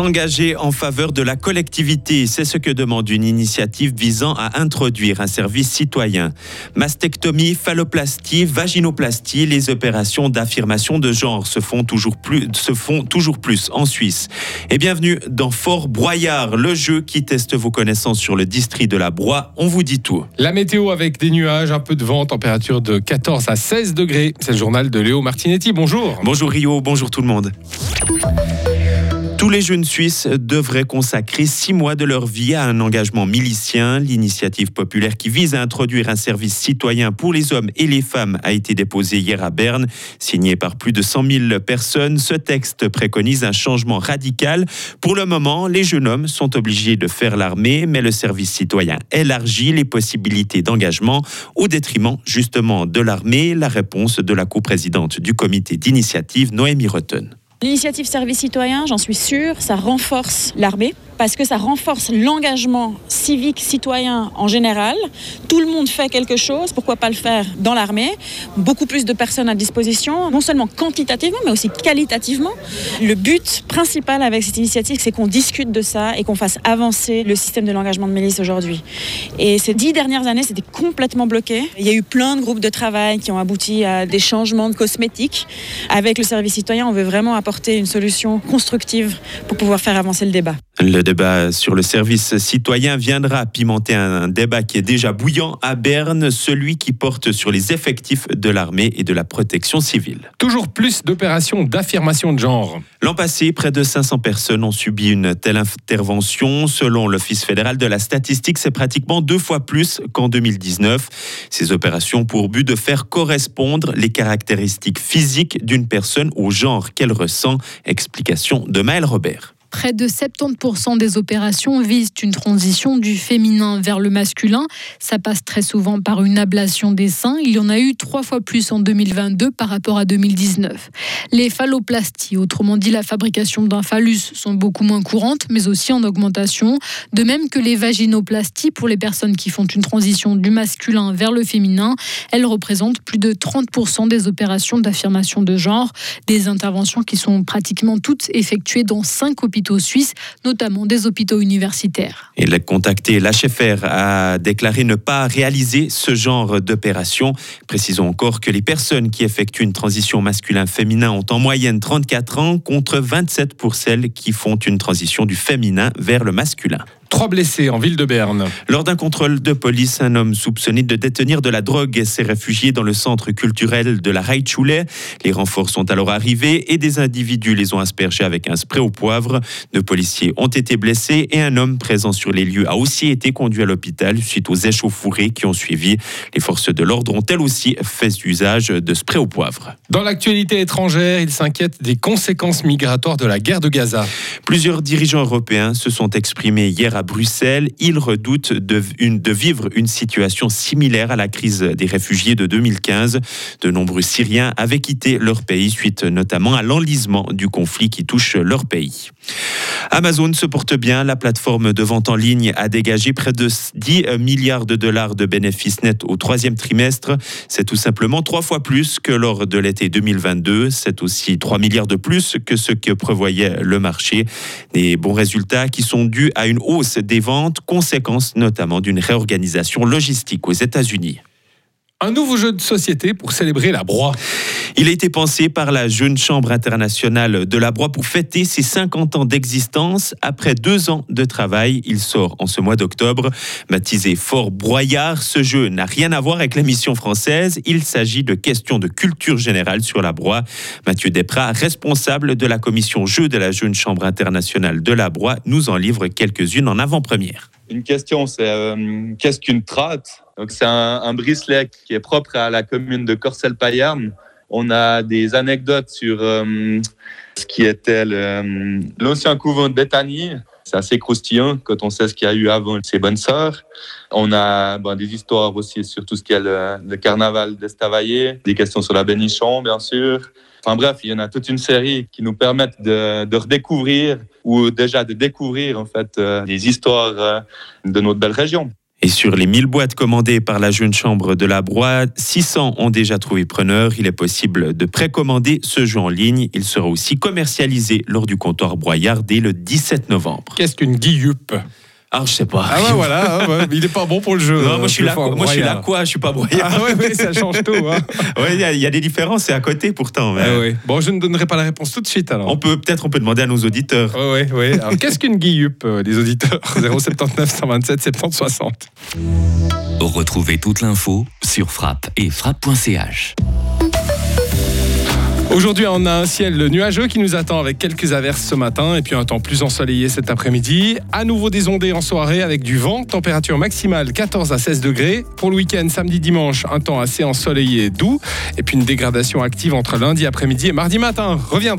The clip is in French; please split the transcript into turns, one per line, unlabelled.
S'engager en faveur de la collectivité, c'est ce que demande une initiative visant à introduire un service citoyen. Mastectomie, phalloplastie, vaginoplastie, les opérations d'affirmation de genre se font toujours plus, se font toujours plus en Suisse. Et bienvenue dans Fort Broyard, le jeu qui teste vos connaissances sur le district de la Broye. On vous dit tout.
La météo avec des nuages, un peu de vent, température de 14 à 16 degrés. C'est le journal de Léo Martinetti. Bonjour.
Bonjour Rio, bonjour tout le monde. Tous les jeunes Suisses devraient consacrer six mois de leur vie à un engagement milicien. L'initiative populaire qui vise à introduire un service citoyen pour les hommes et les femmes a été déposée hier à Berne. Signé par plus de 100 000 personnes, ce texte préconise un changement radical. Pour le moment, les jeunes hommes sont obligés de faire l'armée, mais le service citoyen élargit les possibilités d'engagement au détriment justement de l'armée. La réponse de la coprésidente du comité d'initiative, Noémie Rotten.
L'initiative service citoyen, j'en suis sûre, ça renforce l'armée parce que ça renforce l'engagement civique citoyen en général. Tout le monde fait quelque chose, pourquoi pas le faire dans l'armée Beaucoup plus de personnes à disposition, non seulement quantitativement, mais aussi qualitativement. Le but principal avec cette initiative, c'est qu'on discute de ça et qu'on fasse avancer le système de l'engagement de milice aujourd'hui. Et ces dix dernières années, c'était complètement bloqué. Il y a eu plein de groupes de travail qui ont abouti à des changements de cosmétiques. Avec le service citoyen, on veut vraiment apporter une solution constructive pour pouvoir faire avancer le débat.
Débat sur le service citoyen viendra pimenter un débat qui est déjà bouillant à Berne, celui qui porte sur les effectifs de l'armée et de la protection civile.
Toujours plus d'opérations d'affirmation de genre.
L'an passé, près de 500 personnes ont subi une telle intervention. Selon l'Office fédéral de la statistique, c'est pratiquement deux fois plus qu'en 2019. Ces opérations pour but de faire correspondre les caractéristiques physiques d'une personne au genre qu'elle ressent. Explication de Maël Robert.
Près de 70% des opérations visent une transition du féminin vers le masculin. Ça passe très souvent par une ablation des seins. Il y en a eu trois fois plus en 2022 par rapport à 2019. Les phalloplasties, autrement dit la fabrication d'un phallus, sont beaucoup moins courantes, mais aussi en augmentation. De même que les vaginoplasties pour les personnes qui font une transition du masculin vers le féminin. Elles représentent plus de 30% des opérations d'affirmation de genre. Des interventions qui sont pratiquement toutes effectuées dans cinq hôpitaux hôpitaux suisses, notamment des hôpitaux universitaires.
Et le contacté l'HFR a déclaré ne pas réaliser ce genre d'opération. Précisons encore que les personnes qui effectuent une transition masculin-féminin ont en moyenne 34 ans contre 27 pour celles qui font une transition du féminin vers le masculin.
Trois blessés en ville de Berne.
Lors d'un contrôle de police, un homme soupçonné de détenir de la drogue s'est réfugié dans le centre culturel de la Reitschule. Les renforts sont alors arrivés et des individus les ont aspergés avec un spray au poivre. Deux policiers ont été blessés et un homme présent sur les lieux a aussi été conduit à l'hôpital suite aux échauffourées qui ont suivi. Les forces de l'ordre ont elles aussi fait usage de spray au poivre.
Dans l'actualité étrangère, ils s'inquiètent des conséquences migratoires de la guerre de Gaza.
Plusieurs dirigeants européens se sont exprimés hier à Bruxelles. Ils redoutent de, de, vivre une situation similaire à la crise des réfugiés de 2015. De nombreux Syriens avaient quitté leur pays suite notamment à l'enlisement du conflit qui touche leur pays. Amazon se porte bien. La plateforme de vente en ligne a dégagé près de 10 milliards de dollars de bénéfices nets au troisième trimestre. C'est tout simplement trois fois plus que lors de l'été 2022. C'est aussi 3 milliards de plus que ce que prévoyait le marché. Des bons résultats qui sont dus à une hausse des ventes, conséquence notamment d'une réorganisation logistique aux États-Unis.
Un nouveau jeu de société pour célébrer la broie.
Il a été pensé par la Jeune Chambre internationale de la broie pour fêter ses 50 ans d'existence. Après deux ans de travail, il sort en ce mois d'octobre. Baptisé Fort Broyard, ce jeu n'a rien à voir avec l'émission française. Il s'agit de questions de culture générale sur la broie. Mathieu Desprats, responsable de la commission jeu de la Jeune Chambre internationale de la broie, nous en livre quelques-unes en avant-première.
Une question, c'est euh, qu'est-ce qu'une tratte? Donc, c'est un, un, qui est propre à la commune de Corcelles-Payarn. On a des anecdotes sur euh, ce qui était l'ancien couvent de Bethanie. C'est assez croustillant quand on sait ce qu'il y a eu avant ses bonnes sœurs. On a des histoires aussi sur tout ce qui est le, le carnaval d'Estavayer, des questions sur la bénichon, bien sûr. Enfin bref, il y en a toute une série qui nous permettent de, redécouvrir ou déjà de découvrir en fait euh, les histoires euh, de notre belle région.
Et sur les 1000 boîtes commandées par la Jeune Chambre de la Broye, 600 ont déjà trouvé preneur. Il est possible de précommander ce jeu en ligne. Il sera aussi commercialisé lors du comptoir broyard dès le 17 novembre.
Qu'est-ce qu'une guillupe?
Ah, je sais pas.
Ah ouais, voilà, ouais, il est pas bon pour le jeu.
Non, moi je suis là,
fort
moi je suis là quoi, je suis pas broyard.
Ah ouais, ouais, ça change tout. Hein.
Ouais, il y, a- il y a des différences, c'est à côté pourtant. mais
Ah ouais. Bon, je ne donnerai pas la réponse tout de suite alors.
On peut peut-être on peut demander à nos auditeurs.
Ouais, ouais, ouais. Alors, qu'est-ce qu'une guillupe, euh, les auditeurs? 079 127 70 60.
Retrouvez toute l'info sur frappe et frappe.ch.
Aujourd'hui, on a un ciel nuageux qui nous attend avec quelques averses ce matin et puis un temps plus ensoleillé cet après-midi. À nouveau des ondées en soirée avec du vent, température maximale 14 à 16 degrés. Pour le week-end, samedi, dimanche, un temps assez ensoleillé et doux. Et puis une dégradation active entre lundi après-midi et mardi matin. Reviendra.